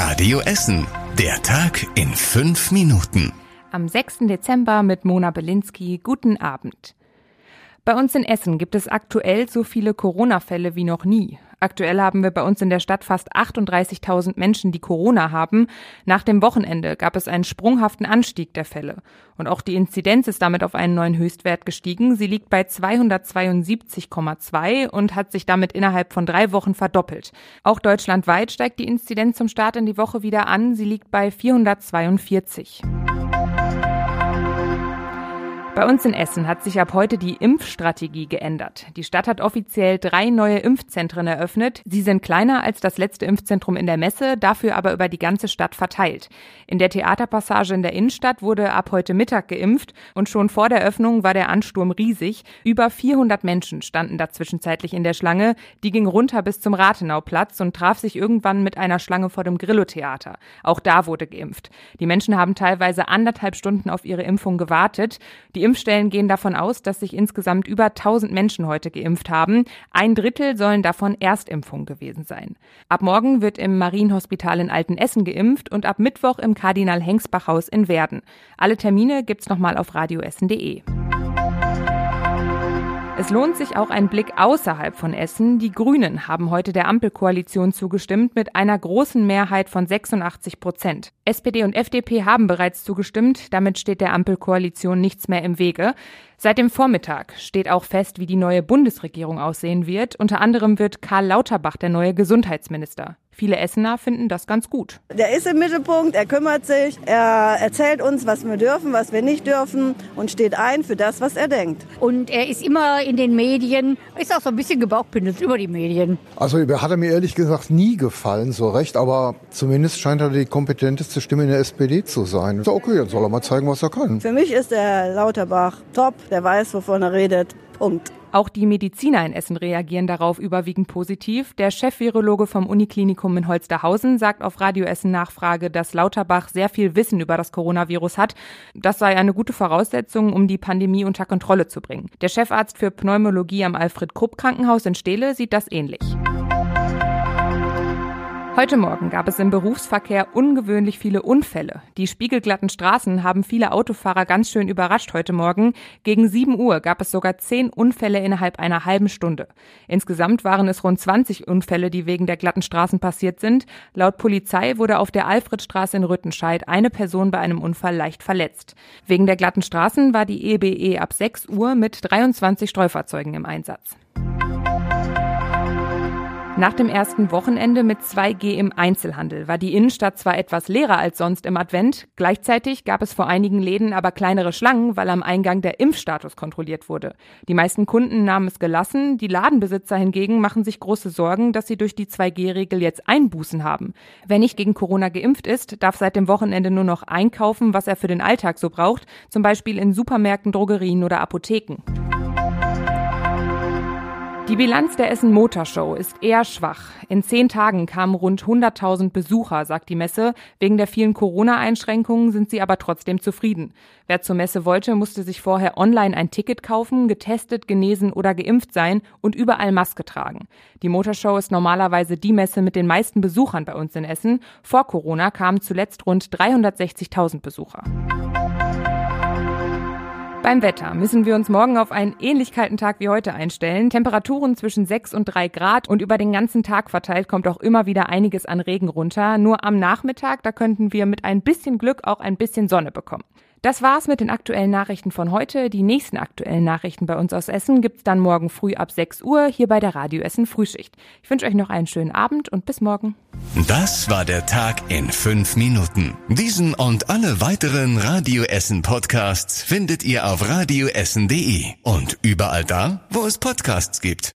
Radio Essen. Der Tag in fünf Minuten. Am 6. Dezember mit Mona Belinski. Guten Abend. Bei uns in Essen gibt es aktuell so viele Corona-Fälle wie noch nie. Aktuell haben wir bei uns in der Stadt fast 38.000 Menschen, die Corona haben. Nach dem Wochenende gab es einen sprunghaften Anstieg der Fälle. Und auch die Inzidenz ist damit auf einen neuen Höchstwert gestiegen. Sie liegt bei 272,2 und hat sich damit innerhalb von drei Wochen verdoppelt. Auch deutschlandweit steigt die Inzidenz zum Start in die Woche wieder an. Sie liegt bei 442. Bei uns in Essen hat sich ab heute die Impfstrategie geändert. Die Stadt hat offiziell drei neue Impfzentren eröffnet. Sie sind kleiner als das letzte Impfzentrum in der Messe, dafür aber über die ganze Stadt verteilt. In der Theaterpassage in der Innenstadt wurde ab heute Mittag geimpft und schon vor der Öffnung war der Ansturm riesig. Über 400 Menschen standen da zwischenzeitlich in der Schlange. Die ging runter bis zum Rathenauplatz und traf sich irgendwann mit einer Schlange vor dem Grillo-Theater. Auch da wurde geimpft. Die Menschen haben teilweise anderthalb Stunden auf ihre Impfung gewartet. Die Impfstellen gehen davon aus, dass sich insgesamt über 1000 Menschen heute geimpft haben. Ein Drittel sollen davon Erstimpfung gewesen sein. Ab morgen wird im Marienhospital in Altenessen geimpft und ab Mittwoch im Kardinal Hengsbach Haus in Werden. Alle Termine gibt's nochmal auf radioessen.de. Es lohnt sich auch ein Blick außerhalb von Essen. Die Grünen haben heute der Ampelkoalition zugestimmt mit einer großen Mehrheit von 86 Prozent. SPD und FDP haben bereits zugestimmt. Damit steht der Ampelkoalition nichts mehr im Wege. Seit dem Vormittag steht auch fest, wie die neue Bundesregierung aussehen wird. Unter anderem wird Karl Lauterbach der neue Gesundheitsminister. Viele Essener finden das ganz gut. Der ist im Mittelpunkt, er kümmert sich, er erzählt uns, was wir dürfen, was wir nicht dürfen und steht ein für das, was er denkt. Und er ist immer in den Medien, ist auch so ein bisschen gebauchpindelt über die Medien. Also hat er mir ehrlich gesagt nie gefallen, so recht, aber zumindest scheint er die kompetenteste Stimme in der SPD zu sein. Ist okay, dann soll er mal zeigen, was er kann. Für mich ist der Lauterbach top, der weiß, wovon er redet. Punkt. Auch die Mediziner in Essen reagieren darauf überwiegend positiv. Der Chef-Virologe vom Uniklinikum in Holsterhausen sagt auf Radio Essen Nachfrage, dass Lauterbach sehr viel Wissen über das Coronavirus hat. Das sei eine gute Voraussetzung, um die Pandemie unter Kontrolle zu bringen. Der Chefarzt für Pneumologie am Alfred Krupp Krankenhaus in Steele sieht das ähnlich. Heute Morgen gab es im Berufsverkehr ungewöhnlich viele Unfälle. Die spiegelglatten Straßen haben viele Autofahrer ganz schön überrascht heute Morgen. Gegen 7 Uhr gab es sogar 10 Unfälle innerhalb einer halben Stunde. Insgesamt waren es rund 20 Unfälle, die wegen der glatten Straßen passiert sind. Laut Polizei wurde auf der Alfredstraße in Rüttenscheid eine Person bei einem Unfall leicht verletzt. Wegen der glatten Straßen war die EBE e ab 6 Uhr mit 23 Streufahrzeugen im Einsatz. Nach dem ersten Wochenende mit 2G im Einzelhandel war die Innenstadt zwar etwas leerer als sonst im Advent, gleichzeitig gab es vor einigen Läden aber kleinere Schlangen, weil am Eingang der Impfstatus kontrolliert wurde. Die meisten Kunden nahmen es gelassen, die Ladenbesitzer hingegen machen sich große Sorgen, dass sie durch die 2G-Regel jetzt Einbußen haben. Wer nicht gegen Corona geimpft ist, darf seit dem Wochenende nur noch einkaufen, was er für den Alltag so braucht, zum Beispiel in Supermärkten, Drogerien oder Apotheken. Die Bilanz der Essen Motor Show ist eher schwach. In zehn Tagen kamen rund 100.000 Besucher, sagt die Messe. Wegen der vielen Corona-Einschränkungen sind sie aber trotzdem zufrieden. Wer zur Messe wollte, musste sich vorher online ein Ticket kaufen, getestet, genesen oder geimpft sein und überall Maske tragen. Die Motorshow ist normalerweise die Messe mit den meisten Besuchern bei uns in Essen. Vor Corona kamen zuletzt rund 360.000 Besucher. Beim Wetter müssen wir uns morgen auf einen ähnlich kalten Tag wie heute einstellen. Temperaturen zwischen 6 und 3 Grad und über den ganzen Tag verteilt kommt auch immer wieder einiges an Regen runter. Nur am Nachmittag, da könnten wir mit ein bisschen Glück auch ein bisschen Sonne bekommen. Das war's mit den aktuellen Nachrichten von heute. Die nächsten aktuellen Nachrichten bei uns aus Essen gibt's dann morgen früh ab 6 Uhr hier bei der Radio Essen Frühschicht. Ich wünsche euch noch einen schönen Abend und bis morgen. Das war der Tag in fünf Minuten. Diesen und alle weiteren Radio Essen Podcasts findet ihr auf radioessen.de und überall da, wo es Podcasts gibt.